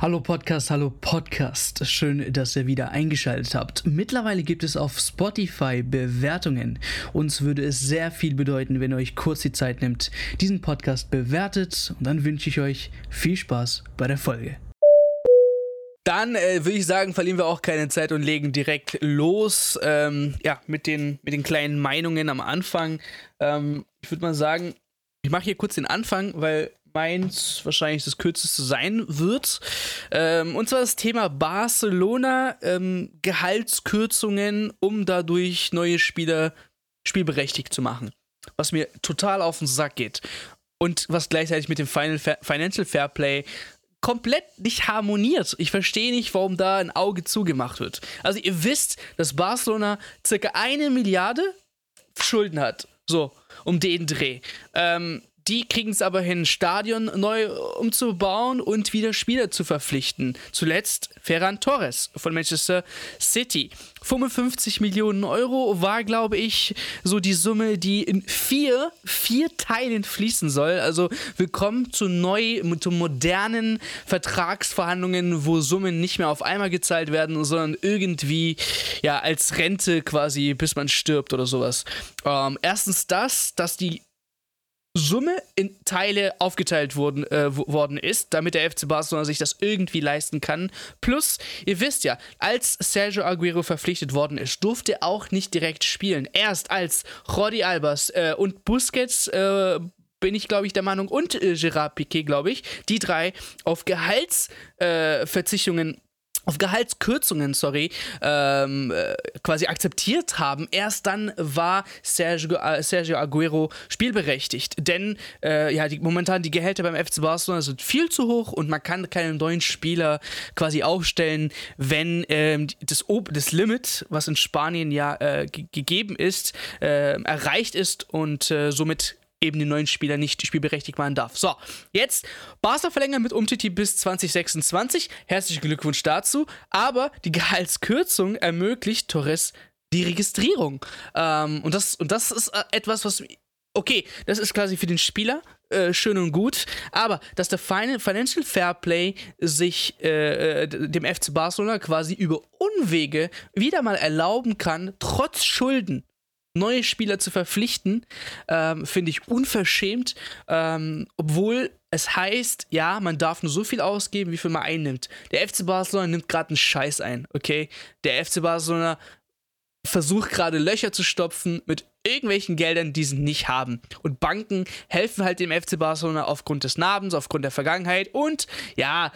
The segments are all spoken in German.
Hallo Podcast, hallo Podcast. Schön, dass ihr wieder eingeschaltet habt. Mittlerweile gibt es auf Spotify Bewertungen. Uns würde es sehr viel bedeuten, wenn ihr euch kurz die Zeit nimmt, diesen Podcast bewertet. Und dann wünsche ich euch viel Spaß bei der Folge. Dann äh, würde ich sagen, verlieren wir auch keine Zeit und legen direkt los. Ähm, ja, mit den, mit den kleinen Meinungen am Anfang. Ähm, ich würde mal sagen, ich mache hier kurz den Anfang, weil meins wahrscheinlich das kürzeste sein wird. Ähm, und zwar das Thema Barcelona, ähm, Gehaltskürzungen, um dadurch neue Spieler spielberechtigt zu machen. Was mir total auf den Sack geht. Und was gleichzeitig mit dem Final Fa Financial Fairplay komplett nicht harmoniert. Ich verstehe nicht, warum da ein Auge zugemacht wird. Also ihr wisst, dass Barcelona circa eine Milliarde Schulden hat. So, um den Dreh. Ähm, die kriegen es aber hin, Stadion neu umzubauen und wieder Spieler zu verpflichten. Zuletzt Ferran Torres von Manchester City. 55 Millionen Euro war, glaube ich, so die Summe, die in vier, vier Teilen fließen soll. Also willkommen zu neu, zu modernen Vertragsverhandlungen, wo Summen nicht mehr auf einmal gezahlt werden, sondern irgendwie ja als Rente quasi, bis man stirbt oder sowas. Ähm, erstens das, dass die Summe in Teile aufgeteilt wurden, äh, worden ist, damit der FC Barcelona sich das irgendwie leisten kann. Plus, ihr wisst ja, als Sergio Aguero verpflichtet worden ist, durfte er auch nicht direkt spielen. Erst als Jordi Albers äh, und Busquets äh, bin ich, glaube ich, der Meinung, und äh, Gerard Piquet, glaube ich, die drei auf Gehaltsverzichtungen auf Gehaltskürzungen, sorry, ähm, äh, quasi akzeptiert haben, erst dann war Sergio, äh, Sergio Aguero spielberechtigt. Denn äh, ja, die, momentan die Gehälter beim FC Barcelona sind viel zu hoch und man kann keinen neuen Spieler quasi aufstellen, wenn ähm, das, das Limit, was in Spanien ja äh, gegeben ist, äh, erreicht ist und äh, somit eben den neuen Spieler nicht spielberechtigt machen darf. So, jetzt Barca verlängert mit Umtiti bis 2026. Herzlichen Glückwunsch dazu. Aber die Gehaltskürzung ermöglicht Torres die Registrierung. Ähm, und, das, und das ist äh, etwas, was. Okay, das ist quasi für den Spieler äh, schön und gut, aber dass der Financial Fairplay sich äh, äh dem FC Barcelona quasi über Unwege wieder mal erlauben kann, trotz Schulden neue Spieler zu verpflichten, ähm, finde ich unverschämt, ähm, obwohl es heißt, ja, man darf nur so viel ausgeben, wie viel man einnimmt. Der FC Barcelona nimmt gerade einen Scheiß ein, okay? Der FC Barcelona versucht gerade Löcher zu stopfen mit irgendwelchen Geldern, die sie nicht haben. Und Banken helfen halt dem FC Barcelona aufgrund des Namens, aufgrund der Vergangenheit und ja,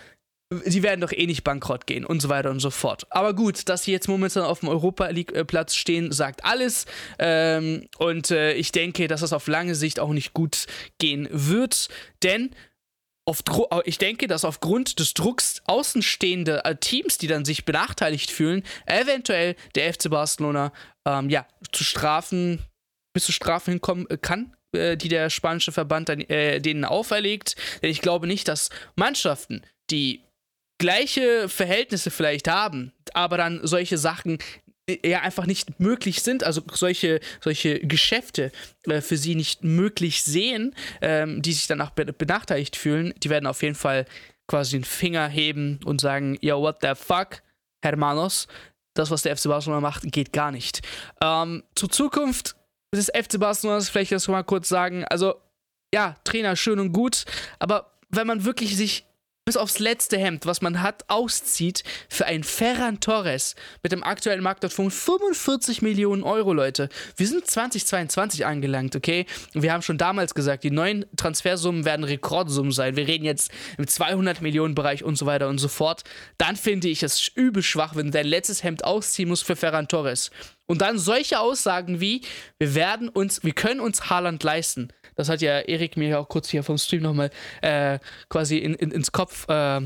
sie werden doch eh nicht bankrott gehen und so weiter und so fort. Aber gut, dass sie jetzt momentan auf dem Europa League-Platz stehen, sagt alles. Ähm, und äh, ich denke, dass das auf lange Sicht auch nicht gut gehen wird, denn ich denke, dass aufgrund des Drucks außenstehende äh, Teams, die dann sich benachteiligt fühlen, eventuell der FC Barcelona ähm, ja, zu Strafen, bis zu Strafen hinkommen äh, kann, äh, die der spanische Verband dann, äh, denen auferlegt. Denn ich glaube nicht, dass Mannschaften, die gleiche Verhältnisse vielleicht haben, aber dann solche Sachen äh, ja einfach nicht möglich sind, also solche, solche Geschäfte äh, für sie nicht möglich sehen, ähm, die sich danach be benachteiligt fühlen, die werden auf jeden Fall quasi den Finger heben und sagen, yo, what the fuck, Hermanos, das, was der FC Barcelona macht, geht gar nicht. Ähm, zur Zukunft des FC Barcelona, vielleicht das mal kurz sagen, also ja, Trainer schön und gut, aber wenn man wirklich sich bis aufs letzte Hemd, was man hat, auszieht für einen Ferran Torres mit dem aktuellen Marktwert von 45 Millionen Euro, Leute. Wir sind 2022 angelangt, okay? Wir haben schon damals gesagt, die neuen Transfersummen werden Rekordsummen sein. Wir reden jetzt im 200 Millionen Bereich und so weiter und so fort. Dann finde ich es übel schwach, wenn dein letztes Hemd ausziehen muss für Ferran Torres. Und dann solche Aussagen wie, wir werden uns, wir können uns Haaland leisten. Das hat ja Erik mir ja auch kurz hier vom Stream nochmal äh, quasi in, in, ins Kopf äh,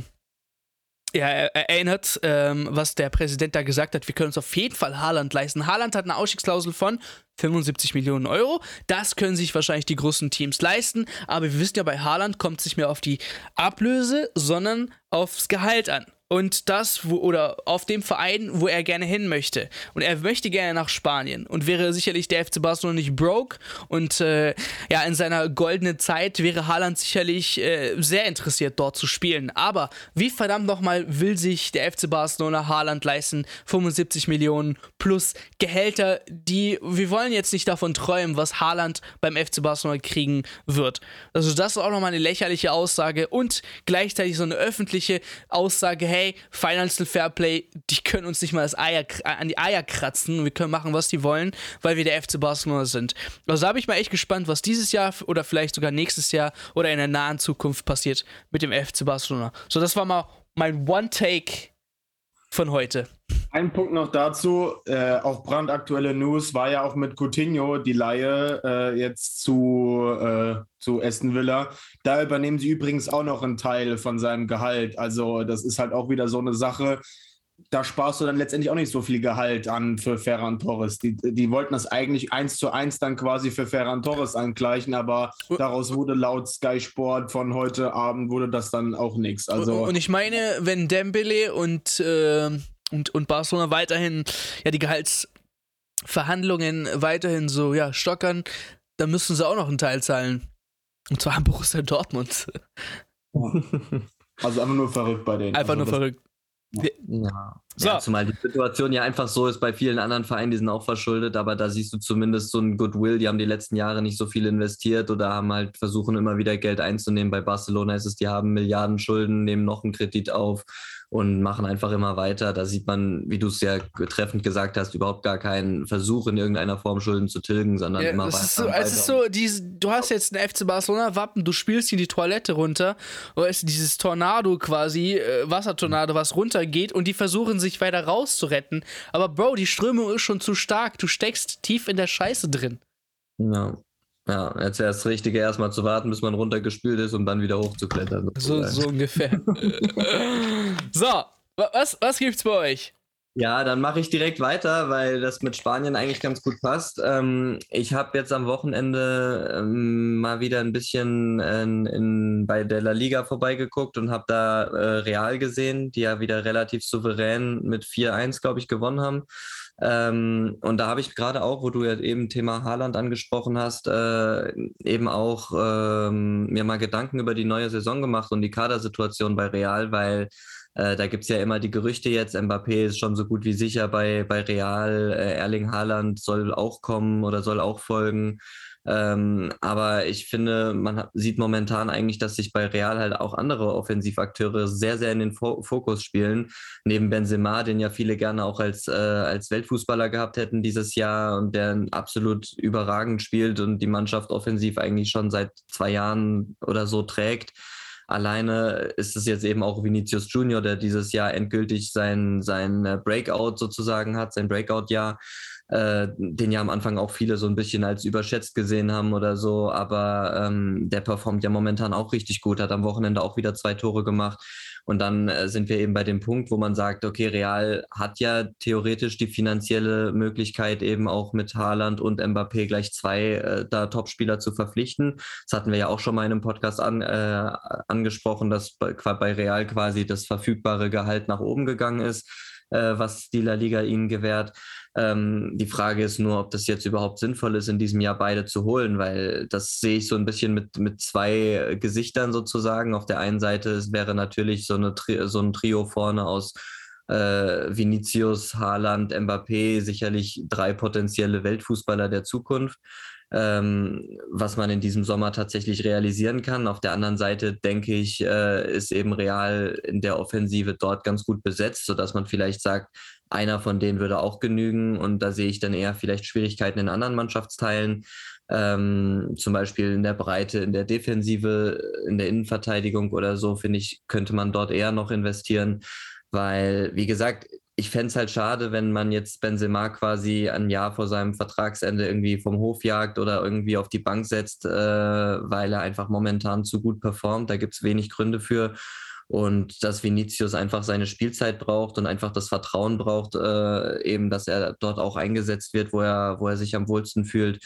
ja, erinnert, ähm, was der Präsident da gesagt hat. Wir können uns auf jeden Fall Haaland leisten. Haaland hat eine Ausstiegsklausel von 75 Millionen Euro. Das können sich wahrscheinlich die großen Teams leisten. Aber wir wissen ja, bei Haaland kommt es nicht mehr auf die Ablöse, sondern aufs Gehalt an. Und das, wo, oder auf dem Verein, wo er gerne hin möchte. Und er möchte gerne nach Spanien und wäre sicherlich der FC Barcelona nicht broke und äh, ja, in seiner goldenen Zeit wäre Haaland sicherlich äh, sehr interessiert, dort zu spielen. Aber wie verdammt nochmal will sich der FC Barcelona Haaland leisten? 75 Millionen plus Gehälter, die, wir wollen jetzt nicht davon träumen, was Haaland beim FC Barcelona kriegen wird. Also das ist auch nochmal eine lächerliche Aussage und gleichzeitig so eine öffentliche Aussage, hey, hey, Financial Fairplay, die können uns nicht mal das Eier, an die Eier kratzen und wir können machen, was die wollen, weil wir der FC Barcelona sind. Also da bin ich mal echt gespannt, was dieses Jahr oder vielleicht sogar nächstes Jahr oder in der nahen Zukunft passiert mit dem FC Barcelona. So, das war mal mein One-Take von heute. Ein Punkt noch dazu, äh, auch brandaktuelle News war ja auch mit Coutinho die Laie äh, jetzt zu, äh, zu Aston Villa. Da übernehmen sie übrigens auch noch einen Teil von seinem Gehalt. Also das ist halt auch wieder so eine Sache. Da sparst du dann letztendlich auch nicht so viel Gehalt an für Ferran Torres. Die, die wollten das eigentlich eins zu eins dann quasi für Ferran Torres angleichen, aber daraus wurde laut Sky Sport von heute Abend wurde das dann auch nichts. Also und ich meine, wenn Dembele und äh und, und Barcelona weiterhin ja die Gehaltsverhandlungen weiterhin so ja stockern, dann müssen sie auch noch einen Teil zahlen. Und zwar an Borussia Dortmund. Also einfach nur verrückt bei denen. Einfach also nur verrückt. Ja. So. ja, zumal die Situation ja einfach so ist bei vielen anderen Vereinen, die sind auch verschuldet, aber da siehst du zumindest so ein Goodwill, die haben die letzten Jahre nicht so viel investiert oder haben halt versuchen immer wieder Geld einzunehmen. Bei Barcelona ist es, die haben Milliarden Schulden, nehmen noch einen Kredit auf und machen einfach immer weiter. Da sieht man, wie du es ja treffend gesagt hast, überhaupt gar keinen Versuch in irgendeiner Form Schulden zu tilgen, sondern ja, immer weiter. Ist so, es ist so, diese, du hast jetzt ein FC Barcelona Wappen, du spielst in die Toilette runter, oder ist dieses Tornado quasi, äh, Wassertornado, was runtergeht und die versuchen sich weiter rauszuretten. Aber Bro, die Strömung ist schon zu stark. Du steckst tief in der Scheiße drin. Ja. Ja, jetzt erst das Richtige erstmal zu warten, bis man runtergespült ist, um dann wieder hochzuklettern. So, so ungefähr. so, was, was gibt's bei euch? Ja, dann mache ich direkt weiter, weil das mit Spanien eigentlich ganz gut passt. Ähm, ich habe jetzt am Wochenende ähm, mal wieder ein bisschen in, in, bei der La Liga vorbeigeguckt und habe da äh, Real gesehen, die ja wieder relativ souverän mit 4-1, glaube ich, gewonnen haben. Ähm, und da habe ich gerade auch, wo du ja eben Thema Haaland angesprochen hast, äh, eben auch ähm, mir mal Gedanken über die neue Saison gemacht und die Kadersituation bei Real, weil äh, da gibt es ja immer die Gerüchte jetzt, Mbappé ist schon so gut wie sicher bei, bei Real, äh, Erling Haaland soll auch kommen oder soll auch folgen. Ähm, aber ich finde, man sieht momentan eigentlich, dass sich bei Real halt auch andere Offensivakteure sehr, sehr in den Fokus spielen. Neben Benzema, den ja viele gerne auch als, äh, als Weltfußballer gehabt hätten dieses Jahr und der absolut überragend spielt und die Mannschaft offensiv eigentlich schon seit zwei Jahren oder so trägt. Alleine ist es jetzt eben auch Vinicius Junior, der dieses Jahr endgültig sein, sein äh, Breakout sozusagen hat, sein Breakout-Jahr äh, den ja am Anfang auch viele so ein bisschen als überschätzt gesehen haben oder so, aber ähm, der performt ja momentan auch richtig gut, hat am Wochenende auch wieder zwei Tore gemacht. Und dann äh, sind wir eben bei dem Punkt, wo man sagt, okay, Real hat ja theoretisch die finanzielle Möglichkeit, eben auch mit Haaland und Mbappé gleich zwei äh, da Topspieler zu verpflichten. Das hatten wir ja auch schon mal in einem Podcast an, äh, angesprochen, dass bei, bei Real quasi das verfügbare Gehalt nach oben gegangen ist, was die La Liga ihnen gewährt. Ähm, die Frage ist nur, ob das jetzt überhaupt sinnvoll ist, in diesem Jahr beide zu holen, weil das sehe ich so ein bisschen mit, mit zwei Gesichtern sozusagen. Auf der einen Seite es wäre natürlich so, eine, so ein Trio vorne aus äh, Vinicius, Haaland, Mbappé, sicherlich drei potenzielle Weltfußballer der Zukunft. Ähm, was man in diesem Sommer tatsächlich realisieren kann. Auf der anderen Seite denke ich, äh, ist eben Real in der Offensive dort ganz gut besetzt, sodass man vielleicht sagt, einer von denen würde auch genügen und da sehe ich dann eher vielleicht Schwierigkeiten in anderen Mannschaftsteilen, ähm, zum Beispiel in der Breite, in der Defensive, in der Innenverteidigung oder so, finde ich, könnte man dort eher noch investieren, weil, wie gesagt, ich fände es halt schade, wenn man jetzt Benzema quasi ein Jahr vor seinem Vertragsende irgendwie vom Hof jagt oder irgendwie auf die Bank setzt, äh, weil er einfach momentan zu gut performt. Da gibt es wenig Gründe für und dass Vinicius einfach seine Spielzeit braucht und einfach das Vertrauen braucht, äh, eben, dass er dort auch eingesetzt wird, wo er, wo er sich am wohlsten fühlt.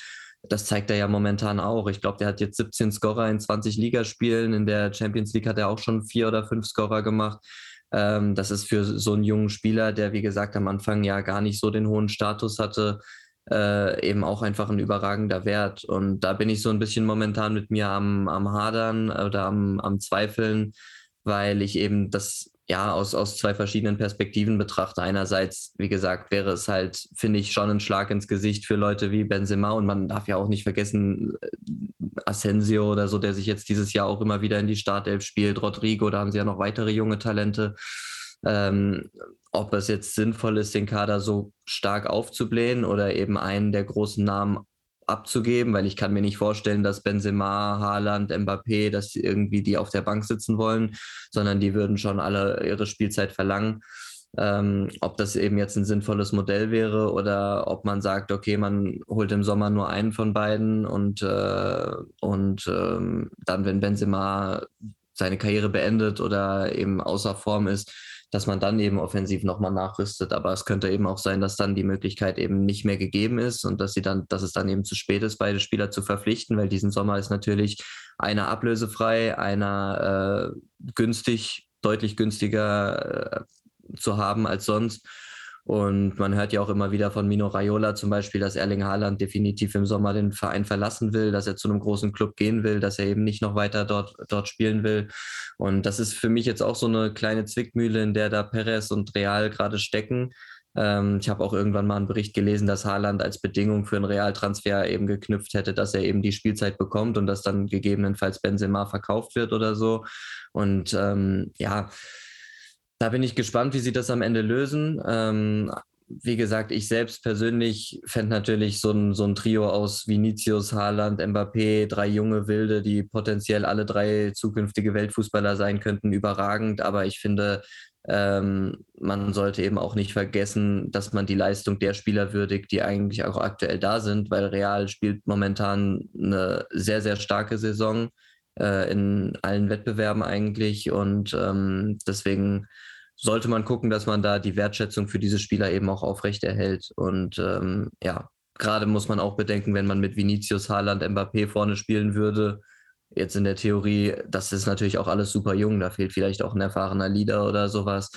Das zeigt er ja momentan auch. Ich glaube, der hat jetzt 17 Scorer in 20 Ligaspielen. In der Champions League hat er auch schon vier oder fünf Scorer gemacht. Ähm, das ist für so einen jungen Spieler, der wie gesagt am Anfang ja gar nicht so den hohen Status hatte, äh, eben auch einfach ein überragender Wert. Und da bin ich so ein bisschen momentan mit mir am, am Hadern oder am, am Zweifeln, weil ich eben das ja aus, aus zwei verschiedenen Perspektiven betrachte. Einerseits, wie gesagt, wäre es halt, finde ich, schon ein Schlag ins Gesicht für Leute wie Benzema und man darf ja auch nicht vergessen, äh, Asensio oder so, der sich jetzt dieses Jahr auch immer wieder in die Startelf spielt, Rodrigo, da haben sie ja noch weitere junge Talente. Ähm, ob es jetzt sinnvoll ist, den Kader so stark aufzublähen oder eben einen der großen Namen abzugeben, weil ich kann mir nicht vorstellen, dass Benzema, Haaland, Mbappé, dass irgendwie die auf der Bank sitzen wollen, sondern die würden schon alle ihre Spielzeit verlangen. Ähm, ob das eben jetzt ein sinnvolles Modell wäre oder ob man sagt, okay, man holt im Sommer nur einen von beiden und, äh, und ähm, dann, wenn Benzema seine Karriere beendet oder eben außer Form ist, dass man dann eben offensiv nochmal nachrüstet. Aber es könnte eben auch sein, dass dann die Möglichkeit eben nicht mehr gegeben ist und dass sie dann, dass es dann eben zu spät ist, beide Spieler zu verpflichten, weil diesen Sommer ist natürlich einer ablösefrei, einer äh, günstig, deutlich günstiger äh, zu haben als sonst. Und man hört ja auch immer wieder von Mino Raiola zum Beispiel, dass Erling Haaland definitiv im Sommer den Verein verlassen will, dass er zu einem großen Club gehen will, dass er eben nicht noch weiter dort, dort spielen will. Und das ist für mich jetzt auch so eine kleine Zwickmühle, in der da Perez und Real gerade stecken. Ähm, ich habe auch irgendwann mal einen Bericht gelesen, dass Haaland als Bedingung für einen Realtransfer eben geknüpft hätte, dass er eben die Spielzeit bekommt und dass dann gegebenenfalls Benzema verkauft wird oder so. Und ähm, ja, da bin ich gespannt, wie sie das am Ende lösen. Ähm, wie gesagt, ich selbst persönlich fände natürlich so ein, so ein Trio aus Vinicius, Haaland, Mbappé, drei junge Wilde, die potenziell alle drei zukünftige Weltfußballer sein könnten, überragend. Aber ich finde, ähm, man sollte eben auch nicht vergessen, dass man die Leistung der Spieler würdigt, die eigentlich auch aktuell da sind, weil Real spielt momentan eine sehr, sehr starke Saison äh, in allen Wettbewerben eigentlich. Und ähm, deswegen sollte man gucken, dass man da die Wertschätzung für diese Spieler eben auch aufrechterhält. Und ähm, ja, gerade muss man auch bedenken, wenn man mit Vinicius, Haaland, Mbappé vorne spielen würde, jetzt in der Theorie, das ist natürlich auch alles super jung, da fehlt vielleicht auch ein erfahrener Leader oder sowas.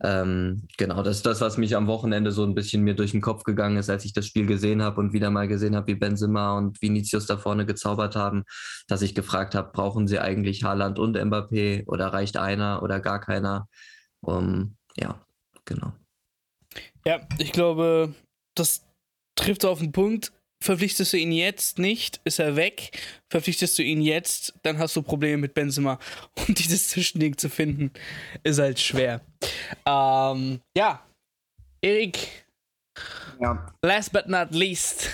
Ähm, genau, das ist das, was mich am Wochenende so ein bisschen mir durch den Kopf gegangen ist, als ich das Spiel gesehen habe und wieder mal gesehen habe, wie Benzema und Vinicius da vorne gezaubert haben, dass ich gefragt habe, brauchen sie eigentlich Haaland und Mbappé oder reicht einer oder gar keiner? Um, ja, genau. Ja, ich glaube, das trifft auf den Punkt. Verpflichtest du ihn jetzt nicht, ist er weg. Verpflichtest du ihn jetzt, dann hast du Probleme mit Benzema. Und dieses Zwischending zu finden, ist halt schwer. Ähm, ja, Erik. Ja. Last but not least,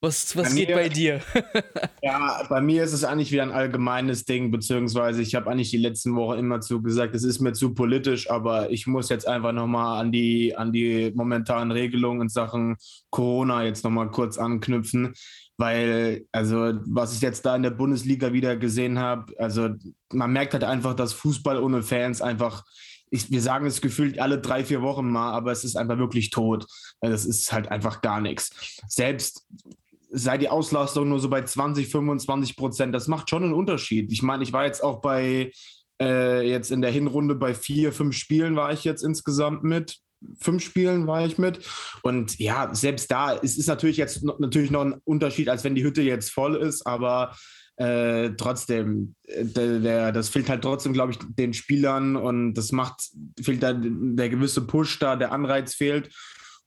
was, was bei geht mir, bei dir? ja, bei mir ist es eigentlich wieder ein allgemeines Ding, beziehungsweise ich habe eigentlich die letzten Wochen immer zu gesagt, es ist mir zu politisch, aber ich muss jetzt einfach nochmal an die, an die momentanen Regelungen in Sachen Corona jetzt nochmal kurz anknüpfen, weil, also, was ich jetzt da in der Bundesliga wieder gesehen habe, also, man merkt halt einfach, dass Fußball ohne Fans einfach ich, wir sagen es gefühlt alle drei, vier Wochen mal, aber es ist einfach wirklich tot. Das ist halt einfach gar nichts. Selbst sei die Auslastung nur so bei 20, 25 Prozent. Das macht schon einen Unterschied. Ich meine, ich war jetzt auch bei, äh, jetzt in der Hinrunde bei vier, fünf Spielen war ich jetzt insgesamt mit. Fünf Spielen war ich mit. Und ja, selbst da, es ist natürlich jetzt natürlich noch ein Unterschied, als wenn die Hütte jetzt voll ist, aber äh, trotzdem, äh, der, der, das fehlt halt trotzdem, glaube ich, den Spielern und das macht, fehlt da der gewisse Push da, der Anreiz fehlt.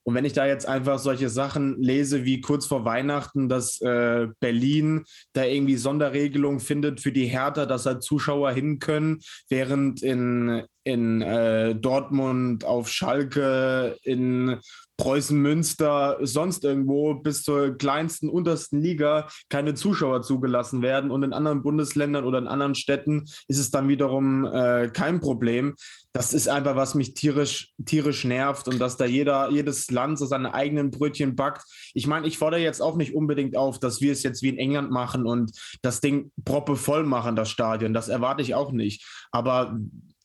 Und wenn ich da jetzt einfach solche Sachen lese wie kurz vor Weihnachten, dass äh, Berlin da irgendwie Sonderregelungen findet für die Hertha, dass da Zuschauer hin können, während in, in äh, Dortmund, auf Schalke, in Preußen Münster, sonst irgendwo bis zur kleinsten, untersten Liga keine Zuschauer zugelassen werden. Und in anderen Bundesländern oder in anderen Städten ist es dann wiederum äh, kein Problem. Das ist einfach, was mich tierisch, tierisch nervt und dass da jeder, jedes Land so seine eigenen Brötchen backt. Ich meine, ich fordere jetzt auch nicht unbedingt auf, dass wir es jetzt wie in England machen und das Ding proppe voll machen, das Stadion. Das erwarte ich auch nicht. Aber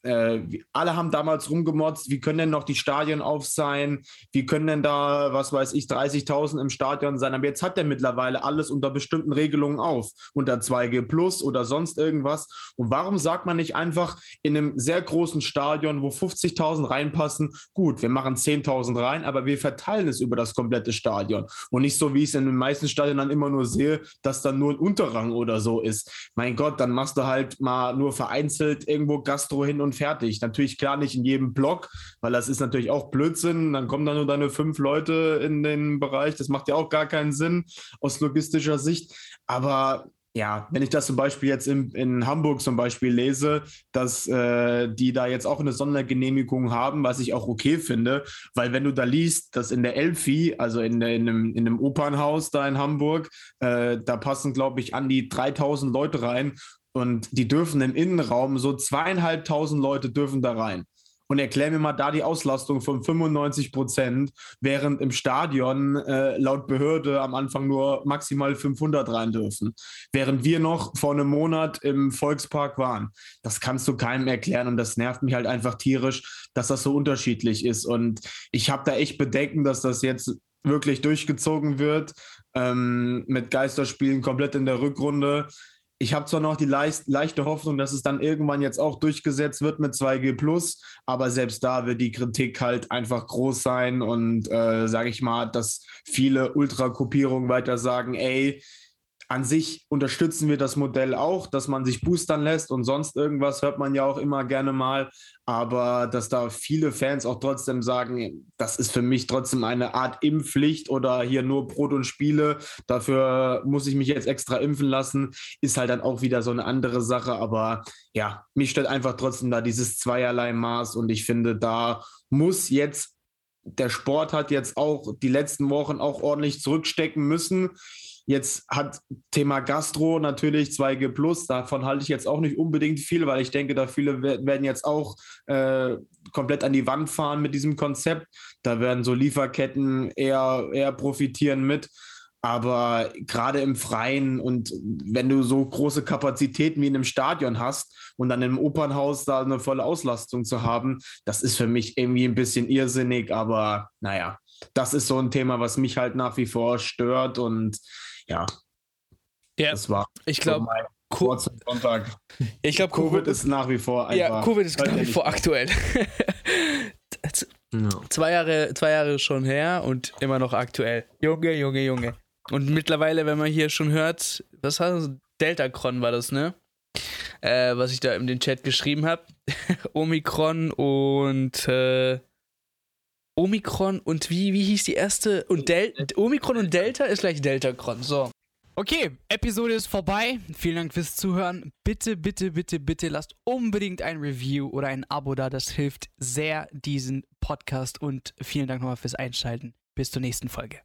äh, alle haben damals rumgemotzt, wie können denn noch die Stadien auf sein? Wie können denn da, was weiß ich, 30.000 im Stadion sein? Aber jetzt hat er mittlerweile alles unter bestimmten Regelungen auf, unter 2G Plus oder sonst irgendwas. Und warum sagt man nicht einfach in einem sehr großen Stadion, wo 50.000 reinpassen, gut, wir machen 10.000 rein, aber wir verteilen es über das komplette Stadion. Und nicht so, wie ich es in den meisten Stadien dann immer nur sehe, dass dann nur ein Unterrang oder so ist. Mein Gott, dann machst du halt mal nur vereinzelt irgendwo Gastro hin und fertig. Natürlich klar nicht in jedem Block, weil das ist natürlich auch Blödsinn. Dann kommen da nur deine fünf Leute in den Bereich. Das macht ja auch gar keinen Sinn aus logistischer Sicht. Aber ja, wenn ich das zum Beispiel jetzt in, in Hamburg zum Beispiel lese, dass äh, die da jetzt auch eine Sondergenehmigung haben, was ich auch okay finde, weil wenn du da liest, dass in der Elfi, also in, in, einem, in einem Opernhaus da in Hamburg, äh, da passen, glaube ich, an die 3000 Leute rein und die dürfen im Innenraum, so zweieinhalbtausend Leute dürfen da rein und erklär mir mal da die Auslastung von 95 Prozent, während im Stadion äh, laut Behörde am Anfang nur maximal 500 rein dürfen. Während wir noch vor einem Monat im Volkspark waren. Das kannst du keinem erklären und das nervt mich halt einfach tierisch, dass das so unterschiedlich ist. Und ich habe da echt Bedenken, dass das jetzt wirklich durchgezogen wird ähm, mit Geisterspielen komplett in der Rückrunde ich habe zwar noch die leicht, leichte Hoffnung, dass es dann irgendwann jetzt auch durchgesetzt wird mit 2G aber selbst da wird die Kritik halt einfach groß sein und äh, sage ich mal, dass viele Ultrakopierungen weiter sagen, ey, an sich unterstützen wir das Modell auch, dass man sich boostern lässt und sonst irgendwas hört man ja auch immer gerne mal. Aber dass da viele Fans auch trotzdem sagen, das ist für mich trotzdem eine Art Impfpflicht oder hier nur Brot und Spiele, dafür muss ich mich jetzt extra impfen lassen, ist halt dann auch wieder so eine andere Sache. Aber ja, mich stört einfach trotzdem da dieses zweierlei Maß und ich finde, da muss jetzt der Sport hat jetzt auch die letzten Wochen auch ordentlich zurückstecken müssen. Jetzt hat Thema Gastro natürlich 2G Plus, davon halte ich jetzt auch nicht unbedingt viel, weil ich denke, da viele werden jetzt auch äh, komplett an die Wand fahren mit diesem Konzept. Da werden so Lieferketten eher, eher profitieren mit. Aber gerade im Freien und wenn du so große Kapazitäten wie in einem Stadion hast und dann im Opernhaus da eine volle Auslastung zu haben, das ist für mich irgendwie ein bisschen irrsinnig. Aber naja, das ist so ein Thema, was mich halt nach wie vor stört. Und ja, ja. das war ich glaube, Co Sonntag. Ich glaube, Covid, Covid ist nach wie vor einfach. Ja, Covid ist nach wie vor aktuell. zwei, Jahre, zwei Jahre schon her und immer noch aktuell. Junge, Junge, Junge. Und mittlerweile, wenn man hier schon hört, was heißt Deltacron war das, ne? Äh, was ich da in den Chat geschrieben habe. Omikron und äh, Omikron und wie, wie hieß die erste? Und Del Omikron und Delta ist gleich Deltacron. So. Okay, Episode ist vorbei. Vielen Dank fürs Zuhören. Bitte, bitte, bitte, bitte lasst unbedingt ein Review oder ein Abo da. Das hilft sehr diesen Podcast und vielen Dank nochmal fürs Einschalten. Bis zur nächsten Folge.